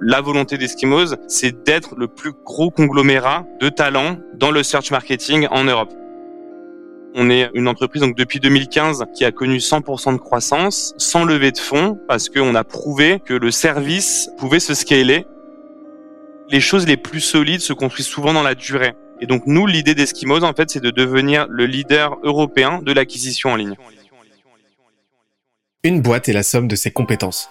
la volonté d'Eskimos, c'est d'être le plus gros conglomérat de talents dans le search marketing en Europe. On est une entreprise donc depuis 2015 qui a connu 100% de croissance sans lever de fonds parce qu'on a prouvé que le service pouvait se scaler. Les choses les plus solides se construisent souvent dans la durée. Et donc nous, l'idée d'Eskimos, en fait, c'est de devenir le leader européen de l'acquisition en ligne. Une boîte est la somme de ses compétences.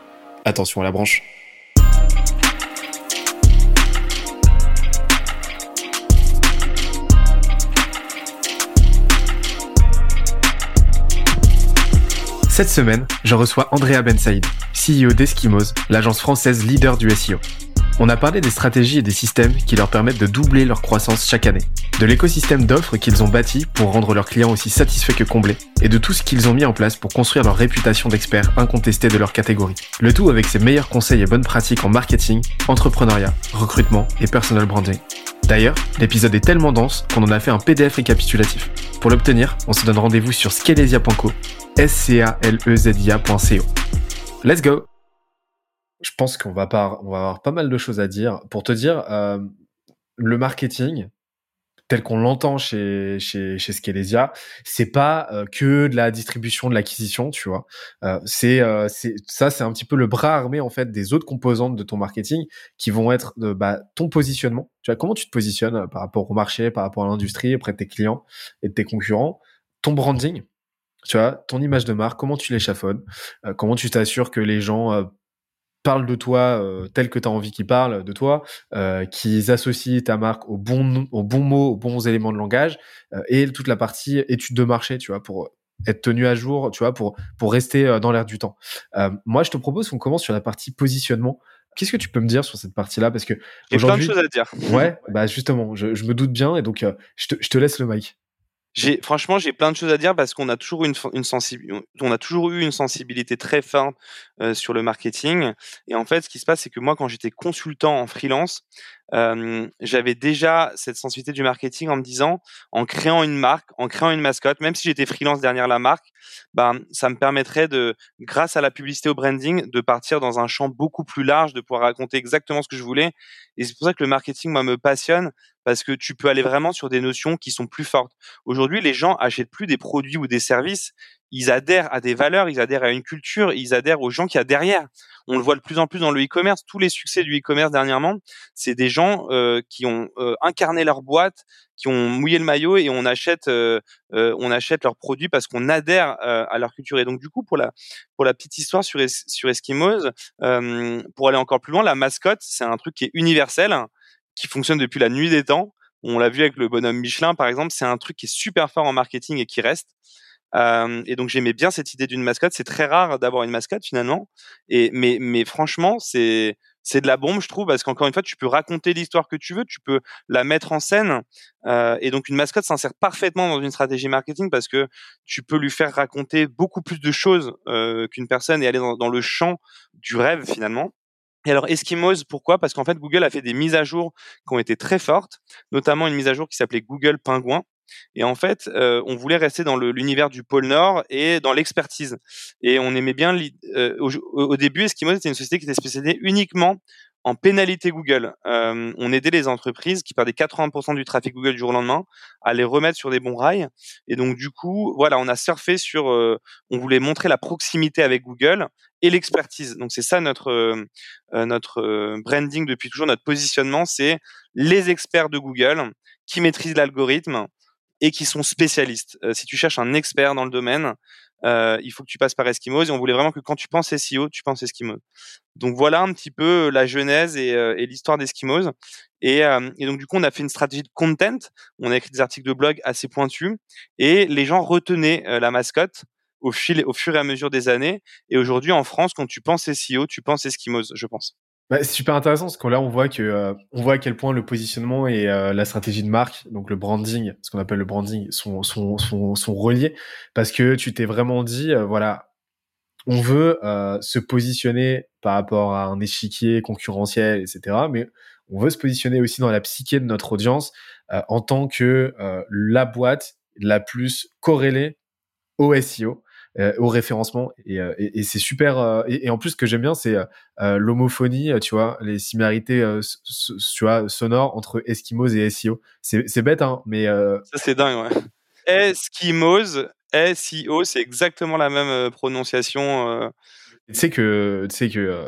attention à la branche. Cette semaine, je reçois Andrea Ben Saïd, CEO d'Eskimos, l'agence française leader du SEO. On a parlé des stratégies et des systèmes qui leur permettent de doubler leur croissance chaque année, de l'écosystème d'offres qu'ils ont bâti pour rendre leurs clients aussi satisfaits que comblés, et de tout ce qu'ils ont mis en place pour construire leur réputation d'experts incontestés de leur catégorie. Le tout avec ses meilleurs conseils et bonnes pratiques en marketing, entrepreneuriat, recrutement et personal branding. D'ailleurs, l'épisode est tellement dense qu'on en a fait un PDF récapitulatif. Pour l'obtenir, on se donne rendez-vous sur scalezia.co s c a l e z -I Let's go Je pense qu'on va, pas, on va avoir pas mal de choses à dire. Pour te dire, euh, le marketing, tel qu'on l'entend chez, chez, chez Scalesia, c'est pas euh, que de la distribution, de l'acquisition, tu vois. Euh, c'est, euh, c'est ça, c'est un petit peu le bras armé en fait des autres composantes de ton marketing qui vont être bah, ton positionnement. Tu vois comment tu te positionnes euh, par rapport au marché, par rapport à l'industrie, auprès de tes clients et de tes concurrents, ton branding tu vois, ton image de marque, comment tu l'échafaudes, euh, comment tu t'assures que les gens parlent de toi euh, tel que tu as envie qu'ils parlent de toi, euh, qu'ils associent ta marque aux bons, aux bons mots, aux bons éléments de langage, et toute la partie étude de marché, tu vois, pour être tenu à jour, tu vois, pour, pour rester dans l'air du temps. moi, je te propose qu'on commence sur la partie positionnement. Qu'est-ce que tu peux me dire sur cette partie-là? Parce que J'ai plein de choses à dire. Ouais, bah justement, je, je me doute bien, et donc je, te, je te laisse le mic. J'ai franchement j'ai plein de choses à dire parce qu'on a toujours une, une on a toujours eu une sensibilité très forte euh, sur le marketing. Et en fait ce qui se passe c'est que moi quand j'étais consultant en freelance euh, j'avais déjà cette sensibilité du marketing en me disant en créant une marque en créant une mascotte même si j'étais freelance derrière la marque ben ça me permettrait de grâce à la publicité au branding de partir dans un champ beaucoup plus large de pouvoir raconter exactement ce que je voulais. Et c'est pour ça que le marketing moi me passionne parce que tu peux aller vraiment sur des notions qui sont plus fortes. Aujourd'hui, les gens achètent plus des produits ou des services, ils adhèrent à des valeurs, ils adhèrent à une culture, ils adhèrent aux gens qui a derrière. On le voit de plus en plus dans le e-commerce. Tous les succès du e-commerce dernièrement, c'est des gens euh, qui ont euh, incarné leur boîte, qui ont mouillé le maillot et on achète, euh, on achète leurs produits parce qu'on adhère à leur culture. Et donc du coup, pour la pour la petite histoire sur sur Eskimos, pour aller encore plus loin, la mascotte, c'est un truc qui est universel qui fonctionne depuis la nuit des temps. On l'a vu avec le bonhomme Michelin, par exemple. C'est un truc qui est super fort en marketing et qui reste. Euh, et donc j'aimais bien cette idée d'une mascotte. C'est très rare d'avoir une mascotte finalement. Et mais mais franchement c'est c'est de la bombe je trouve parce qu'encore une fois tu peux raconter l'histoire que tu veux, tu peux la mettre en scène. Euh, et donc une mascotte s'insère parfaitement dans une stratégie marketing parce que tu peux lui faire raconter beaucoup plus de choses euh, qu'une personne et aller dans, dans le champ du rêve finalement. Et alors Eskimos, pourquoi? Parce qu'en fait Google a fait des mises à jour qui ont été très fortes, notamment une mise à jour qui s'appelait Google Pingouin. Et en fait, euh, on voulait rester dans l'univers du pôle Nord et dans l'expertise. Et on aimait bien. Euh, au, au, début, Eskimos était une société qui était spécialisée uniquement en pénalité Google. Euh, on aidait les entreprises qui perdaient 80% du trafic Google du jour au lendemain à les remettre sur des bons rails. Et donc du coup, voilà, on a surfé sur, euh, on voulait montrer la proximité avec Google et l'expertise. Donc c'est ça notre euh, notre branding depuis toujours, notre positionnement, c'est les experts de Google qui maîtrisent l'algorithme et qui sont spécialistes. si tu cherches un expert dans le domaine, euh, il faut que tu passes par Eskimos et on voulait vraiment que quand tu penses SEO, tu penses Eskimos. Donc voilà un petit peu la genèse et, euh, et l'histoire d'Eskimos. Et, euh, et, donc du coup, on a fait une stratégie de content. On a écrit des articles de blog assez pointus et les gens retenaient euh, la mascotte au, fil, au fur et à mesure des années. Et aujourd'hui, en France, quand tu penses SEO, tu penses Eskimos, je pense. Bah, c'est super intéressant parce que là on voit que on voit à quel point le positionnement et la stratégie de marque, donc le branding, ce qu'on appelle le branding, sont sont sont, sont reliés parce que tu t'es vraiment dit voilà on veut se positionner par rapport à un échiquier concurrentiel, etc. Mais on veut se positionner aussi dans la psyché de notre audience en tant que la boîte la plus corrélée au SEO. Euh, au référencement et, euh, c'est super euh, et, en plus ce que j'aime bien c'est l'homophonie tu vois les similarités tu vois sonores entre Eskimos et SEO c'est bête hein mais ça c'est dingue ouais. Eskimos SEO c'est exactement la même prononciation tu sais que tu sais que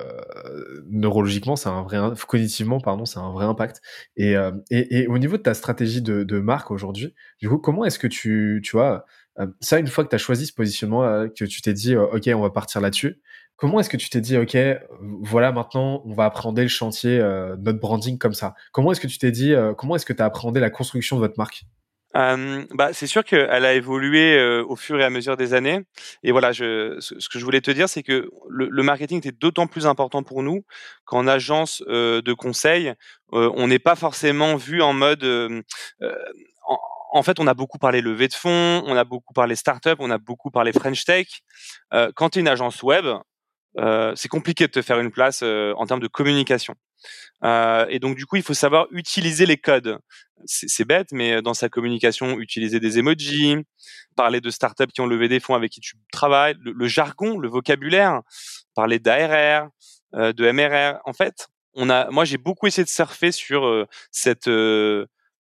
neurologiquement c'est un vrai cognitivement pardon c'est un vrai impact. Et, et, au niveau de ta stratégie de, de marque aujourd'hui du coup comment est-ce que tu tu vois euh, ça, une fois que tu as choisi ce positionnement, euh, que tu t'es dit, euh, OK, on va partir là-dessus, comment est-ce que tu t'es dit, OK, voilà, maintenant, on va appréhender le chantier, notre branding comme ça? Comment est-ce que tu t'es dit, comment est-ce que tu as appréhendé la construction de votre marque? Bah, c'est sûr qu'elle a évolué au fur et à mesure des années. Et voilà, je, ce, que je voulais te dire, c'est que le, marketing était d'autant plus important pour nous qu'en agence de conseil, on n'est pas forcément vu en mode en, en fait, on a beaucoup parlé levée de fonds, on a beaucoup parlé startup, on a beaucoup parlé French Tech. Euh, quand tu es une agence web, euh, c'est compliqué de te faire une place euh, en termes de communication. Et donc, du coup, il faut savoir utiliser les codes. C'est bête, mais dans sa communication, utiliser des emojis, parler de startups qui ont levé des fonds avec qui tu travailles, le, jargon, le vocabulaire, parler d'ARR, de MRR. En fait, on a, moi, j'ai beaucoup essayé de surfer sur cette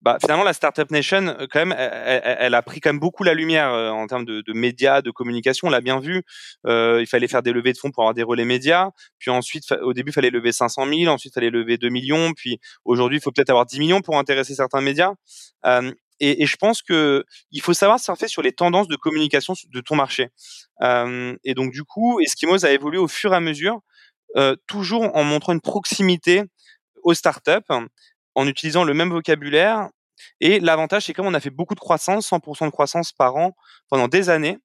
bah, finalement, la Startup Nation, euh, quand même, elle, a pris quand même beaucoup la lumière euh, en termes de, de, médias, de communication. On l'a bien vu. Euh, il fallait faire des levées de fonds pour avoir des relais médias. Puis ensuite, au début, il fallait lever 500 000. Ensuite, il fallait lever 2 millions. Puis aujourd'hui, il faut peut-être avoir 10 millions pour intéresser certains médias. Euh, et, et, je pense que il faut savoir surfer sur les tendances de communication de ton marché. Euh, et donc, du coup, Eskimos a évolué au fur et à mesure, toujours en montrant une proximité aux startups en utilisant le même vocabulaire. Et l'avantage, c'est comme on a fait beaucoup de croissance, 100% de croissance par an pendant des années,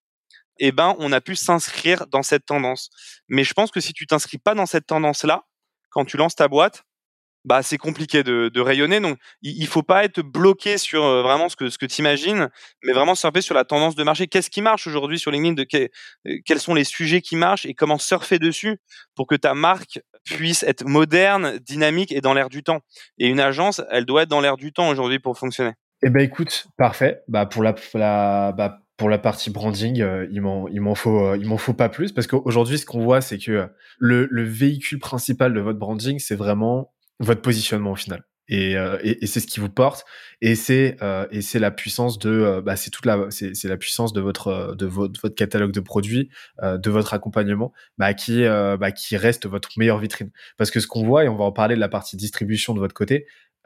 eh ben, on a pu s'inscrire dans cette tendance. Mais je pense que si tu t'inscris pas dans cette tendance-là, quand tu lances ta boîte, bah c'est compliqué de, rayonner. Donc il, il, faut pas être bloqué sur euh, vraiment ce que ce que tu imagines, mais vraiment surfer sur la tendance de marché. Qu'est-ce qui marche aujourd'hui sur LinkedIn? De euh, quels sont les sujets qui marchent et comment surfer dessus pour que ta marque puisse être moderne, dynamique et dans l'air du temps. Et une agence, elle doit être dans l'air du temps aujourd'hui pour fonctionner. Eh ben écoute, parfait. Bah pour la, bah, pour la partie branding, euh, il m'en il m'en faut il m'en faut pas plus parce qu'aujourd'hui ce qu'on voit c'est que le, le véhicule principal de votre branding c'est vraiment votre positionnement au final. Et, euh, et, et c'est ce qui vous porte. Et c'est euh, et c'est la puissance de euh, bah, c'est toute la c'est, c'est la puissance de votre de votre, catalogue de produits de votre accompagnement bah, qui bah, qui reste votre meilleure vitrine. Parce que ce qu'on voit et on va en parler de la partie distribution de votre côté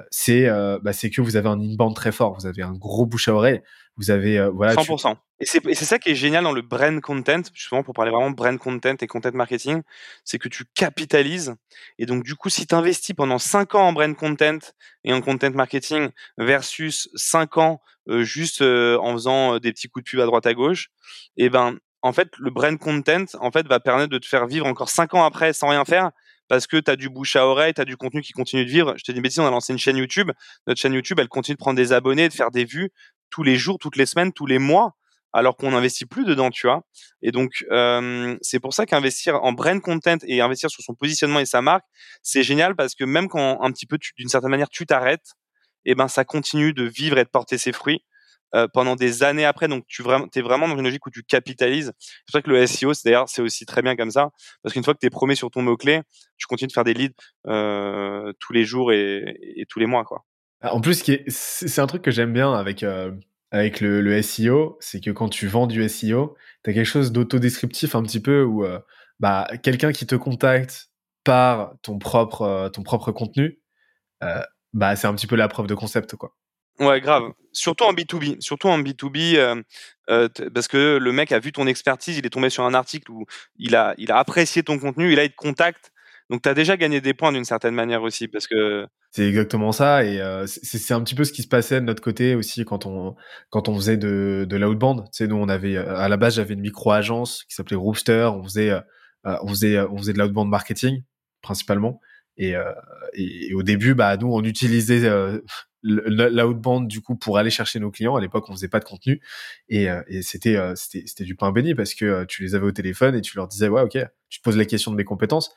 c'est bah, c'est que vous avez un inbound très fort. Vous avez un gros bouche à oreille vous avez euh, voilà 100%. Et c'est ça qui est génial dans le brand content, justement pour parler vraiment brand content et content marketing, c'est que tu capitalises. Et donc du coup, si tu investis pendant 5 ans en brand content et en content marketing versus 5 ans euh, juste euh, en faisant des petits coups de pub à droite à gauche, et eh ben en fait le brand content en fait va permettre de te faire vivre encore 5 ans après sans rien faire parce que tu as du bouche à oreille, tu as du contenu qui continue de vivre. Je te dis bêtise, on a lancé une chaîne YouTube. Notre chaîne YouTube, elle continue de prendre des abonnés, de faire des vues tous les jours, toutes les semaines, tous les mois, alors qu'on n'investit plus dedans, tu vois. Et donc, euh, c'est pour ça qu'investir en brand content et investir sur son positionnement et sa marque, c'est génial parce que même quand un petit peu, d'une certaine manière, tu t'arrêtes, et eh ben ça continue de vivre et de porter ses fruits. Euh, pendant des années après. Donc, tu es vraiment dans une logique où tu capitalises. C'est pour ça que le SEO, c'est d'ailleurs, c'est aussi très bien comme ça, parce qu'une fois que tu es promis sur ton mot clé, tu continues de faire des leads euh, tous les jours et, et, tous les mois, quoi. Ah, en plus, c'est un truc que j'aime bien avec, euh, avec le, SEO, c'est que quand tu vends du SEO, tu as quelque chose d'autodescriptif un petit peu où euh, bah, quelqu'un qui te contacte par ton propre, euh, ton propre contenu, bah, c'est un petit peu la preuve de concept. quoi. Ouais, grave. Surtout en B2B. Surtout en B2B, parce que le mec a vu ton expertise, il est tombé sur un article où il a, il a apprécié ton contenu, il a il te contacte. Donc, tu as déjà gagné des points d'une certaine manière aussi, parce que c'est exactement ça et euh, c'est un petit peu ce qui se passait de notre côté aussi quand on quand on faisait de de l'outbound. Tu sais, nous on avait euh, à la base j'avais une micro agence qui s'appelait Rooster. On faisait euh, on faisait on faisait de l'outbound marketing principalement Et, et, au début, bah nous, on utilisait l'outbound du coup pour aller chercher nos clients. À l'époque, on faisait pas de contenu et, et c'était c'était du pain béni parce que tu les avais au téléphone et tu leur disais ouais ok, tu te poses la question de mes compétences.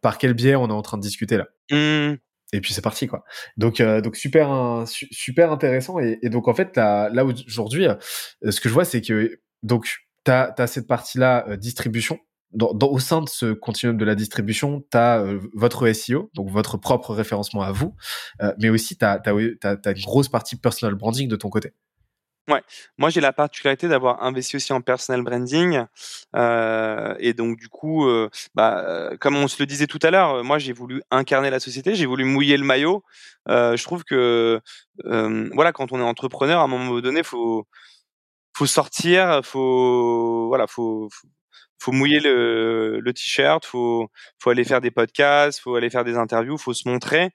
Par quel biais on est en train de discuter là? Mmh. Et puis c'est parti quoi. Donc euh, donc super super intéressant. Et, et, donc en fait là aujourd'hui euh, ce que je vois c'est que donc tu as, as, cette partie là euh, distribution. Dans, dans, au sein de ce continuum de la distribution, tu as votre SEO, donc votre propre référencement à vous, mais aussi tu as, as, as, une grosse partie personal branding de ton côté. Ouais, moi j'ai la particularité d'avoir investi aussi en personal branding euh, et donc du coup, euh, bah, euh, comme on se le disait tout à l'heure, moi j'ai voulu incarner la société, j'ai voulu mouiller le maillot. je trouve que voilà, quand on est entrepreneur, à un moment donné, faut faut sortir, faut voilà, faut, faut mouiller le, le t-shirt, faut faut aller faire des podcasts, faut aller faire des interviews, faut se montrer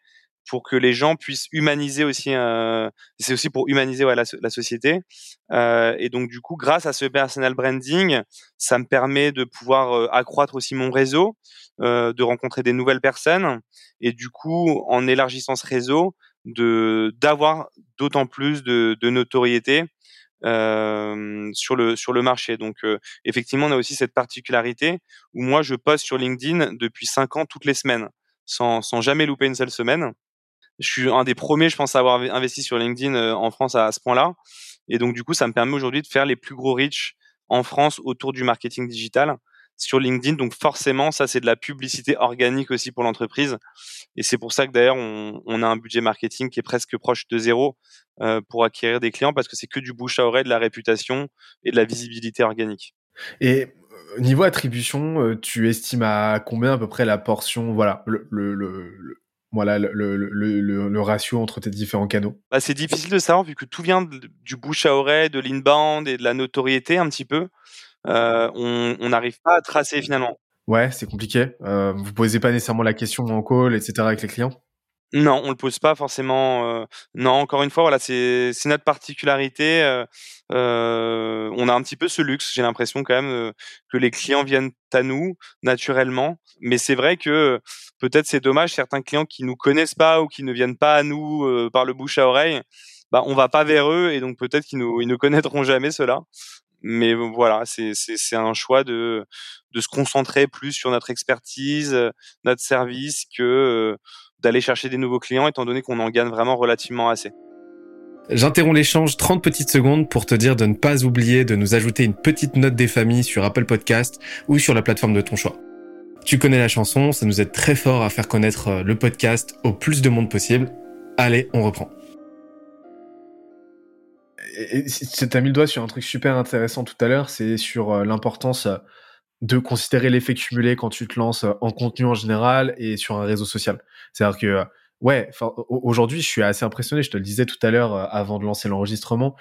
pour que les gens puissent humaniser aussi. Euh, c'est aussi pour humaniser ouais, la, société. Euh, et donc du coup, grâce à ce personal branding, ça me permet de pouvoir euh, accroître aussi mon réseau, euh, de rencontrer des nouvelles personnes, et du coup, en élargissant ce réseau, de d'avoir d'autant plus de, de notoriété. Euh, sur le sur le marché. Donc effectivement, on a aussi cette particularité où moi je poste sur LinkedIn depuis cinq ans toutes les semaines, sans sans jamais louper une seule semaine je suis un des premiers, je pense, à avoir investi sur LinkedIn euh, en France à, ce point-là. Et donc, du coup, ça me permet aujourd'hui de faire les plus gros reach en France autour du marketing digital sur LinkedIn. Donc, forcément, ça, c'est de la publicité organique aussi pour l'entreprise. Et c'est pour ça que d'ailleurs, on, a un budget marketing qui est presque proche de zéro euh, pour acquérir des clients parce que c'est que du bouche à oreille, de la réputation et de la visibilité organique. Et euh, niveau attribution, tu estimes à combien à peu près la portion, voilà, le, le, le, voilà le, le, le, le, ratio entre tes différents canaux bah, C'est difficile de savoir vu que tout vient du bouche à oreille, de l'inbound et de la notoriété un petit peu. Euh, on n'arrive pas à tracer finalement. Ouais, c'est compliqué. Euh, vous posez pas nécessairement la question en call, etc. avec les clients non, on le pose pas forcément. Euh, non, encore une fois, voilà, c'est notre particularité. Euh, euh, on a un petit peu ce luxe. J'ai l'impression quand même que les clients viennent à nous naturellement. Mais c'est vrai que peut-être c'est dommage certains clients qui nous connaissent pas ou qui ne viennent pas à nous par le bouche à oreille. Bah, on va pas vers eux et donc peut-être qu'ils nous ils ne connaîtront jamais cela. Mais voilà, c'est un choix de de se concentrer plus sur notre expertise, notre service que d'aller chercher des nouveaux clients étant donné qu'on en gagne vraiment relativement assez. J'interromps l'échange 30 petites secondes pour te dire de ne pas oublier de nous ajouter une petite note des familles sur Apple Podcast ou sur la plateforme de ton choix. Tu connais la chanson, ça nous aide très fort à faire connaître euh, le podcast au plus de monde possible. Allez, on reprend. Tu as mis le doigt sur un truc super intéressant tout à l'heure, c'est sur euh, l'importance euh, de considérer l'effet cumulé quand tu te lances euh, en contenu en général et sur un réseau social. C'est-à-dire que, euh, ouais, aujourd'hui, je suis assez impressionné, je te le disais tout à l'heure euh, avant de lancer l'enregistrement,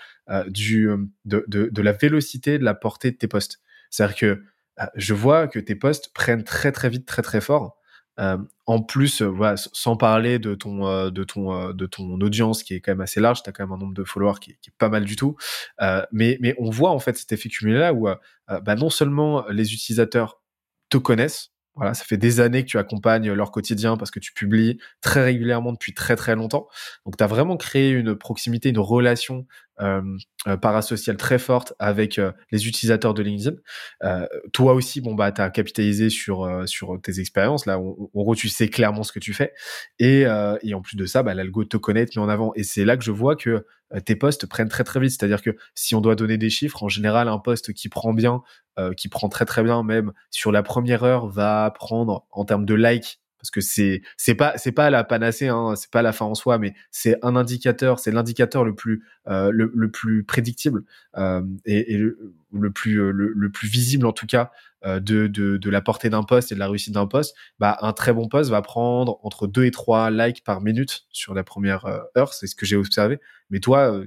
du de, de, de, la vélocité de la portée de tes posts. C'est-à-dire que je vois que tes posts prennent très très vite, très très fort. Euh, en plus, euh, voilà, sans parler de ton, euh, de, ton, de ton audience qui est quand même assez large, tu as quand même un nombre de followers qui, qui est pas mal du tout. mais, mais on voit en fait cet effet cumulé là où bah, non seulement les utilisateurs te connaissent, voilà, ça fait des années que tu accompagnes leur quotidien parce que tu publies très régulièrement depuis très très longtemps. Donc tu as vraiment créé une proximité, une relation euh, parasociale très forte avec euh, les utilisateurs de LinkedIn. Euh, toi aussi, bon bah tu as capitalisé sur sur tes expériences là. En gros, tu sais clairement ce que tu fais et, et en plus de ça, bah, l'algo te connaît, te met en avant. Et c'est là que je vois que tes posts prennent très très vite. C'est-à-dire que si on doit donner des chiffres, en général, un post qui prend bien, qui prend très très bien, même sur la première heure, va prendre en termes de likes parce que c'est c'est pas c'est pas la panacée hein, c'est pas la fin en soi mais c'est un indicateur c'est l'indicateur le plus euh, le, le, plus prédictible euh, et, le, plus euh, le, le, plus visible en tout cas euh, de, de, de la portée d'un poste et de la réussite d'un poste. Bah un très bon poste va prendre entre 2 et 3 likes par minute sur la première euh, heure c'est ce que j'ai observé. Mais toi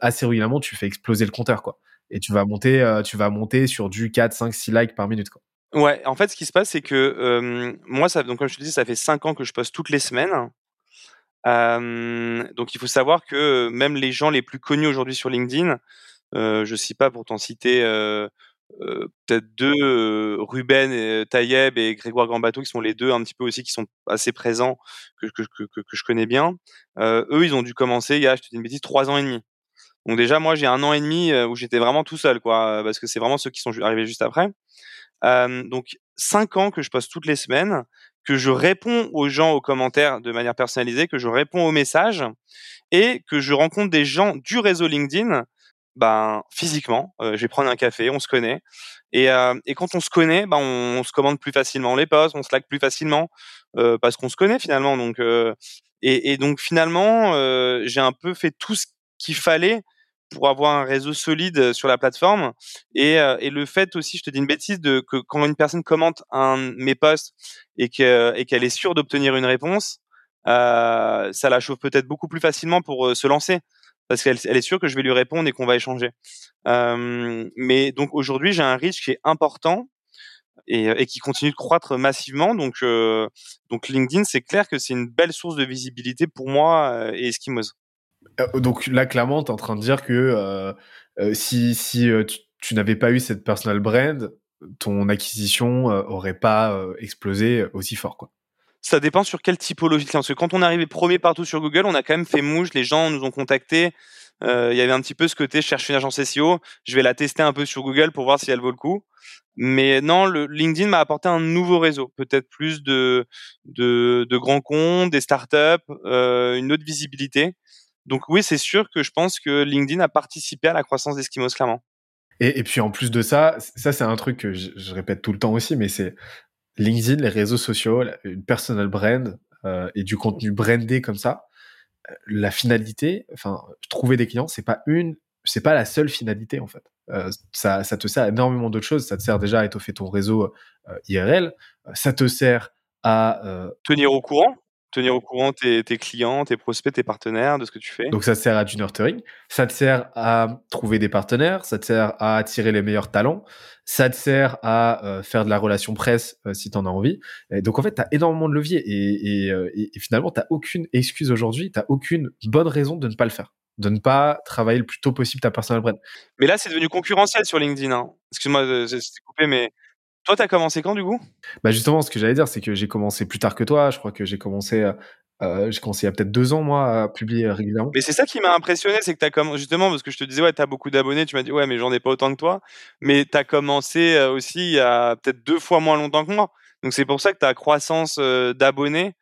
assez régulièrement tu fais exploser le compteur quoi. Et tu vas monter tu vas monter sur du 4 5 6 likes par minute quoi Ouais, en fait, ce qui se passe, c'est que euh, moi, ça, donc comme je te dis, ça fait cinq ans que je poste toutes les semaines. Euh, donc, il faut savoir que même les gens les plus connus aujourd'hui sur LinkedIn, euh, je ne sais pas pour t'en citer peut-être deux, Ruben et et Grégoire Gambato, qui sont les deux un petit peu aussi qui sont assez présents, que, que, que, que je connais bien. eux, ils ont dû commencer, il y a, je te dis une bêtise, trois ans et demi. Donc déjà, moi, j'ai un an et demi où j'étais vraiment tout seul, quoi, parce que c'est vraiment ceux qui sont arrivés juste après. Donc cinq ans que je poste toutes les semaines, que je réponds aux gens aux commentaires de manière personnalisée, que je réponds aux messages et que je rencontre des gens du réseau LinkedIn ben physiquement, euh, je vais prendre un café, on se connaît. Et, et quand on se connaît, ben on, se commande plus facilement les posts, on se like plus facilement parce qu'on se connaît finalement. Donc et, donc finalement, j'ai un peu fait tout ce qu'il fallait pour avoir un réseau solide sur la plateforme. Et, et le fait aussi, je te dis une bêtise, de que quand une personne commente un mes posts et que et qu'elle est sûre d'obtenir une réponse, ça la chauffe peut-être beaucoup plus facilement pour se lancer parce qu'elle elle est sûre que je vais lui répondre et qu'on va échanger. Euh, mais donc aujourd'hui, j'ai un risque qui est important et, et, qui continue de croître massivement. Donc, euh, donc LinkedIn, c'est clair que c'est une belle source de visibilité pour moi euh, et Eskimos. Euh, donc là, clairement, tu es en train de dire que euh, si, si tu, n'avais pas eu cette personal brand, ton acquisition aurait pas explosé aussi fort, quoi ça dépend sur quelle typologie de Parce que quand on est arrivé premier partout sur Google, on a quand même fait mouche, les gens nous ont contactés. Euh, il y avait un petit peu ce côté, je cherche une agence SEO, je vais la tester un peu sur Google pour voir si elle vaut le coup. Mais non, le LinkedIn m'a apporté un nouveau réseau, peut-être plus de, de, grands comptes, des startups, euh, une autre visibilité. Donc oui, c'est sûr que je pense que LinkedIn a participé à la croissance d'Eskimos, clairement. Et, et, puis en plus de ça, ça c'est un truc que je, je, répète tout le temps aussi, mais c'est LinkedIn, les réseaux sociaux, une personal brand euh, et du contenu brandé comme ça, euh, la finalité, enfin, trouver des clients, c'est pas une, c'est pas la seule finalité en fait. Euh, ça, ça te sert à énormément d'autres choses. Ça te sert déjà à étoffer ton réseau euh, IRL. Ça te sert à tenir au courant tenir au courant tes, tes, clients, tes prospects, tes partenaires de ce que tu fais. Donc ça te sert à du nurturing, ça te sert à trouver des partenaires, ça te sert à attirer les meilleurs talents, ça te sert à euh, faire de la relation presse euh, si tu en as envie. Et donc en fait, tu as énormément de leviers et, et, euh, et, finalement, tu aucune excuse aujourd'hui, tu aucune bonne raison de ne pas le faire de ne pas travailler le plus tôt possible ta personal brand. Mais là, c'est devenu concurrentiel sur LinkedIn. Hein. Excuse-moi, c'était coupé, mais toi, t'as commencé quand du coup? Bah justement, ce que j'allais dire, c'est que j'ai commencé plus tard que toi. Je crois que j'ai commencé, euh, euh j'ai commencé il y a peut-être deux ans moi à publier régulièrement. Mais c'est ça qui m'a impressionné, c'est que t'as commencé justement parce que je te disais ouais, t'as beaucoup d'abonnés. Tu m'as dit ouais, mais j'en ai pas autant que toi. Mais t'as commencé euh, aussi il y a peut-être deux fois moins longtemps que moi. Donc c'est pour ça que ta croissance d'abonnés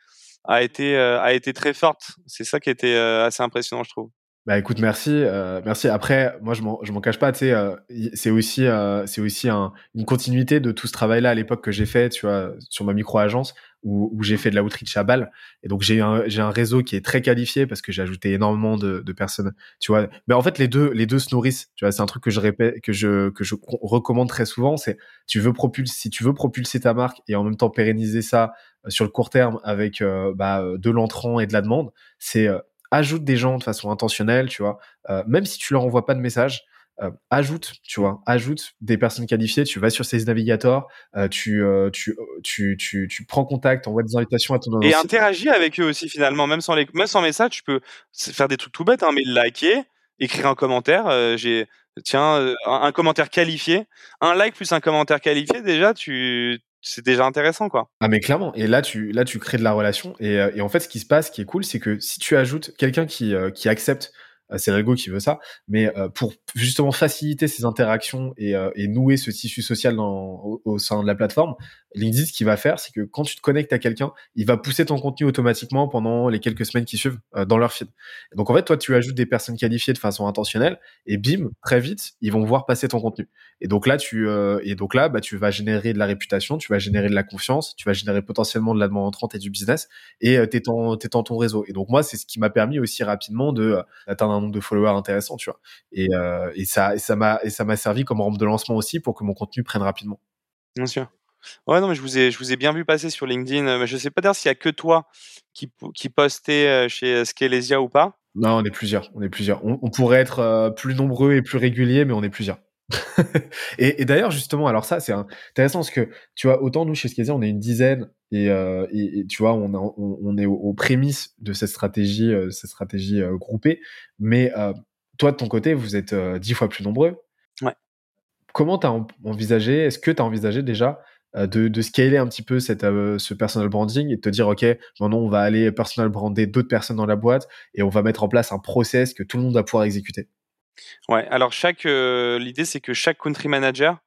a été a été très forte. C'est ça qui était assez impressionnant, je trouve. Bah écoute, merci, euh, merci. Après, moi je m'en, je m'en cache pas, tu sais, euh, c'est aussi, euh, c'est aussi un, une continuité de tout ce travail-là à l'époque que j'ai fait, tu vois, sur ma micro agence où, où j'ai fait de la outreach à balle. Et donc j'ai un, j'ai un réseau qui est très qualifié parce que j'ai ajouté énormément de, de personnes, tu vois. Mais en fait, les deux, les deux se nourrissent. Tu vois, c'est un truc que je répète, que je, que je recommande très souvent. C'est, tu veux propulser, si tu veux propulser ta marque et en même temps pérenniser ça sur le court terme avec bah, de l'entrant et de la demande, c'est ajoute des gens de façon intentionnelle, tu vois, euh, même si tu leur envoies pas de message, euh, ajoute, tu vois, ajoute des personnes qualifiées, tu vas sur ces navigateurs, euh, tu, euh, tu, tu, tu, tu, prends contact, envoies des invitations à ton Et interagis avec eux aussi finalement, même sans, les, même sans message, tu peux faire des trucs tout bêtes, hein, mais liker, écrire un commentaire, j'ai tiens un, un, commentaire qualifié, un like plus un commentaire qualifié, déjà tu c'est déjà intéressant quoi. Ah mais clairement et là tu là tu crées de la relation et, euh, en fait ce qui se passe qui est cool c'est que si tu ajoutes quelqu'un qui euh, accepte c'est l'ego qui veut ça, mais pour justement faciliter ces interactions et, et nouer ce tissu social dans, au, au, sein de la plateforme, LinkedIn, ce qu'il va faire, c'est que quand tu te connectes à quelqu'un, il va pousser ton contenu automatiquement pendant les quelques semaines qui suivent euh, dans leur feed. Donc en fait, toi, tu ajoutes des personnes qualifiées de façon intentionnelle et bim, très vite, ils vont voir passer ton contenu. Et donc là, tu euh, et donc là, bah, tu vas générer de la réputation, tu vas générer de la confiance, tu vas générer potentiellement de la demande entrante et du business et euh, t'es dans dans ton réseau. Et donc moi, c'est ce qui m'a permis aussi rapidement de euh, d'atteindre un nombre de followers intéressant, tu vois. Et, euh, et ça et ça m'a et ça m'a servi comme rampe de lancement aussi pour que mon contenu prenne rapidement. Bien sûr. Ouais, non, mais je vous ai, je vous ai bien vu passer sur LinkedIn. Euh, mais je sais pas dire s'il y a que toi qui, qui postait euh, chez Skelesia ou pas. Non, on est plusieurs. On est plusieurs. On, on pourrait être euh, plus nombreux et plus réguliers, mais on est plusieurs. et, et d'ailleurs, justement, alors ça, c'est intéressant parce que, tu vois, autant nous, chez Skelesia, on est une dizaine et, euh, et, et tu vois, on, a, on, on est aux, aux, prémices de cette stratégie, euh, cette stratégie groupée. Mais toi, de ton côté, vous êtes dix fois plus nombreux. Ouais comment tu as envisagé, est-ce que tu as envisagé déjà euh, de, de, scaler un petit peu cette, euh, ce personal branding et de te dire, OK, maintenant on va aller personal brander d'autres personnes dans la boîte et on va mettre en place un process que tout le monde va pouvoir exécuter? Ouais, alors chaque, l'idée c'est que chaque country manager,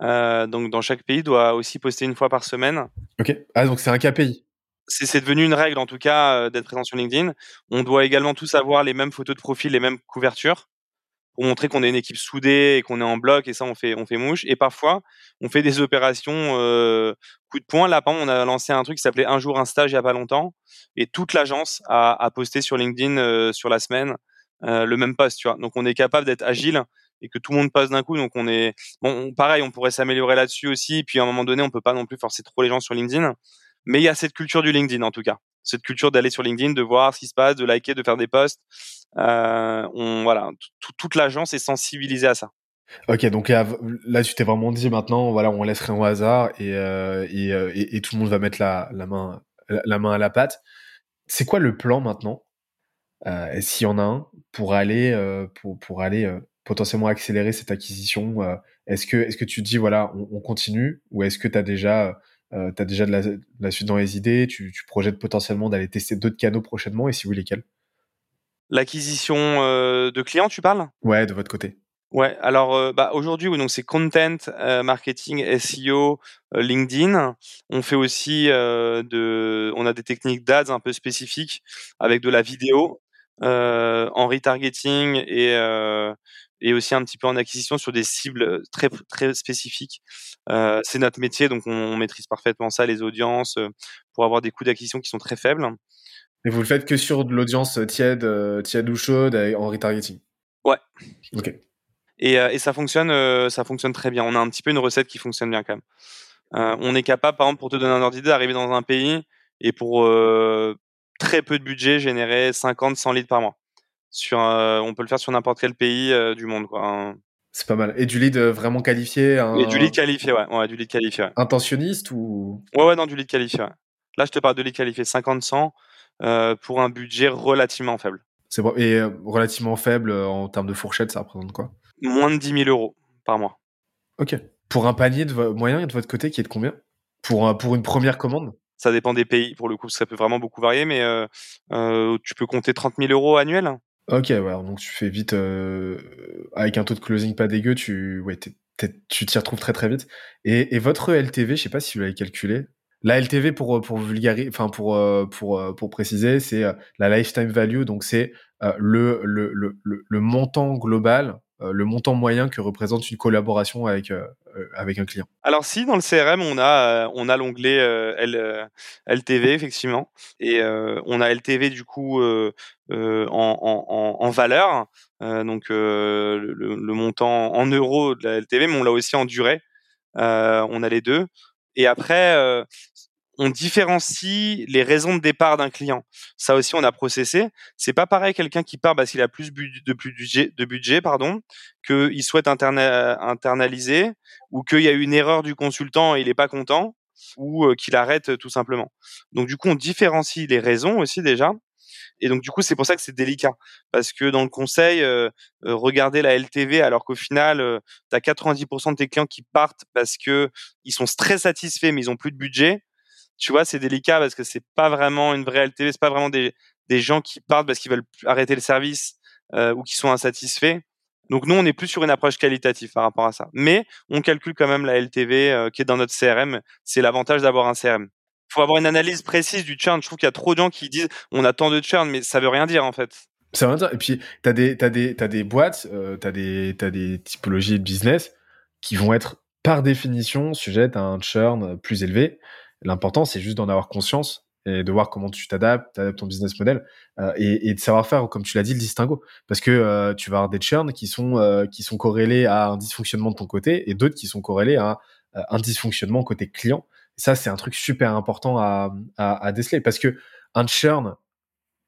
donc dans chaque pays, doit aussi poster une fois par semaine. Ok, ah donc c'est un KPI c'est devenu une règle en tout cas d'être présent sur LinkedIn. On doit également tous avoir les mêmes photos de profil, les mêmes couvertures pour montrer qu'on est une équipe soudée et qu'on est en bloc et ça on fait on fait mouche. Et parfois on fait des opérations euh, coup de poing. Là par exemple, on a lancé un truc qui s'appelait un jour un stage il y a pas longtemps. Et toute l'agence a, a, posté sur LinkedIn euh, sur la semaine euh, le même post tu vois. Donc on est capable d'être agile et que tout le monde passe d'un coup. Donc on est bon pareil on pourrait s'améliorer là-dessus aussi. Puis à un moment donné on peut pas non plus forcer trop les gens sur LinkedIn. Mais il y a cette culture du LinkedIn en tout cas. Cette culture d'aller sur LinkedIn de voir ce qui se passe de liker de faire des posts. Euh, voilà, toute l'agence est sensibilisée à ça. Ok, donc là, tu t'es vraiment dit maintenant, voilà, on laisse rien au hasard et, euh, euh, et, tout le monde va mettre la, la, main, la main à la pâte. C'est quoi le plan maintenant, euh, s'il y en a un, pour aller, pour, pour aller potentiellement accélérer cette acquisition Est-ce que, est-ce que tu te dis, voilà, on, on continue ou est-ce que tu as déjà, euh, as déjà de la, de la, suite dans les idées tu, tu projettes potentiellement d'aller tester d'autres canaux prochainement et si oui, lesquels? L'acquisition euh, de clients, tu parles? Ouais, de votre côté. Ouais, alors euh, bah, aujourd'hui, oui, donc c'est content, euh, marketing, SEO, LinkedIn. On fait aussi de, on a des techniques d'ads un peu spécifiques avec de la vidéo en retargeting et et aussi un petit peu en acquisition sur des cibles très très spécifiques. c'est notre métier, donc on, on, maîtrise parfaitement ça, les audiences, pour avoir des coûts d'acquisition qui sont très faibles. Et vous le faites que sur de l'audience tiède, euh, tiède ou chaude en retargeting? Ouais. Ok. Et, et ça fonctionne, ça fonctionne très bien. On a un petit peu une recette qui fonctionne bien quand même. on est capable, par exemple, pour te donner un ordre d'idée, d'arriver dans un pays et pour très peu de budget, générer 50, 100 litres par mois. Sur, on peut le faire sur n'importe quel pays du monde, quoi. Hein. C'est pas mal. Et du lead vraiment qualifié un... Et du lead qualifié, ouais. ouais du lead qualifié. Ouais. Intentionniste ou Ouais, ouais, non, du lead qualifié. Ouais. Là, je te parle de lead qualifié 50-100. Euh, pour un budget relativement faible. C'est bon. Et euh, relativement faible euh, en termes de fourchette, ça représente quoi? Moins de 10 000 euros par mois. Ok. Pour un panier de moyen de votre côté qui est de combien? Pour, pour une première commande? Ça dépend des pays, pour le coup, ça peut vraiment beaucoup varier, mais euh, tu peux compter 30 000 euros annuels? Ok, ouais, donc tu fais vite, avec un taux de closing pas dégueu, tu ouais, tu t'y retrouves très très vite. Et, et votre LTV, je sais pas si vous l'avez calculé, la LTV pour pour vulgariser, enfin pour euh, pour euh, pour préciser, c'est euh, la lifetime value, donc c'est le, le, le le montant global, le montant moyen que représente une collaboration avec avec un client. Alors si dans le CRM on a on a l'onglet L, LTV effectivement. Et on a LTV du coup en, en, en, valeur. Donc le, montant en euros de la LTV mais on l'a aussi en durée. On a les deux. Et après, euh, on différencie les raisons de départ d'un client. Ça aussi, on a processé. C'est pas pareil quelqu'un qui part parce qu'il a plus de plus budget, de budget, pardon, qu'il souhaite internaliser ou qu'il y a une erreur du consultant et il est pas content ou euh, qu'il arrête tout simplement. Donc du coup, on différencie les raisons aussi déjà. Et donc du coup, c'est pour ça que c'est délicat parce que dans le conseil, euh, euh regarder la LTV alors qu'au final, euh, tu as 90% de tes clients qui partent parce que ils sont très satisfaits mais ils ont plus de budget. Tu vois, c'est délicat parce que c'est pas vraiment une vraie LTV, c'est pas vraiment des des gens qui partent parce qu'ils veulent arrêter le service euh, ou qui sont insatisfaits. Donc nous, on est plus sur une approche qualitative par rapport à ça. Mais on calcule quand même la LTV euh, qui est dans notre CRM. C'est l'avantage d'avoir un CRM faut avoir une analyse précise du churn. Je trouve qu'il y a trop de gens qui disent on a tant de churn, mais ça veut rien dire en fait. Ça veut rien dire. Et puis, tu as des, des, t'as des boîtes, euh, tu as, des typologies de business qui vont être par définition sujettes à un churn plus élevé. L'important, c'est juste d'en avoir conscience et de voir comment tu t'adaptes, t'adaptes ton business model euh, et, et, de savoir faire, comme tu l'as dit, le distinguo. Parce que euh, tu vas avoir des churns qui sont, euh, qui sont corrélés à un dysfonctionnement de ton côté et d'autres qui sont corrélés à un dysfonctionnement côté client ça, c'est un truc super important à, à, à, déceler parce que un churn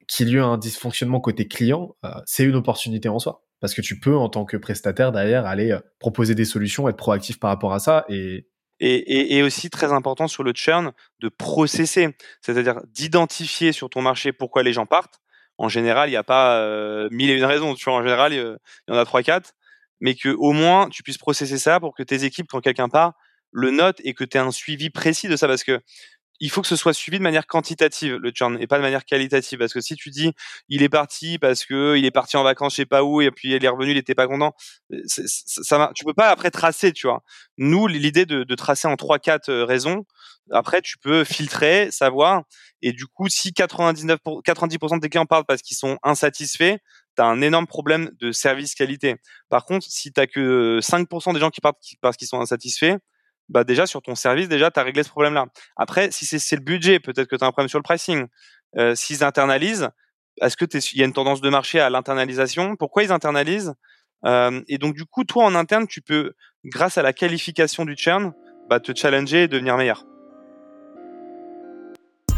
qui lieu à un dysfonctionnement côté client, euh, c'est une opportunité en soi. Parce que tu peux, en tant que prestataire derrière, aller euh, proposer des solutions, être proactif par rapport à ça et, et, et, et, aussi très important sur le churn de processer, c'est-à-dire d'identifier sur ton marché pourquoi les gens partent. En général, il n'y a pas euh, mille et une raisons. Tu vois, en général, il y en a trois, quatre. mais que au moins tu puisses processer ça pour que tes équipes, quand quelqu'un part, le note et que tu aies un suivi précis de ça parce que il faut que ce soit suivi de manière quantitative le churn et pas de manière qualitative. Parce que si tu dis il est parti parce que il est parti en vacances je sais pas où et puis il est revenu il était pas content ça, ça tu peux pas après tracer tu vois. Nous l'idée de, tracer en trois quatre euh, raisons après tu peux filtrer savoir et du coup si 99 90% des clients parlent parce qu'ils sont insatisfaits tu as un énorme problème de service qualité. Par contre si tu que 5% des gens qui partent parce qu'ils sont insatisfaits bah déjà sur ton service, déjà, tu as réglé ce problème-là. Après, si c'est le budget, peut-être que tu as un problème sur le pricing. Euh, S'ils internalisent, est-ce que il y a une tendance de marché à l'internalisation? Pourquoi ils internalisent? Euh, Et donc, du coup, toi, en interne, tu peux, grâce à la qualification du churn, bah, te challenger et devenir meilleur.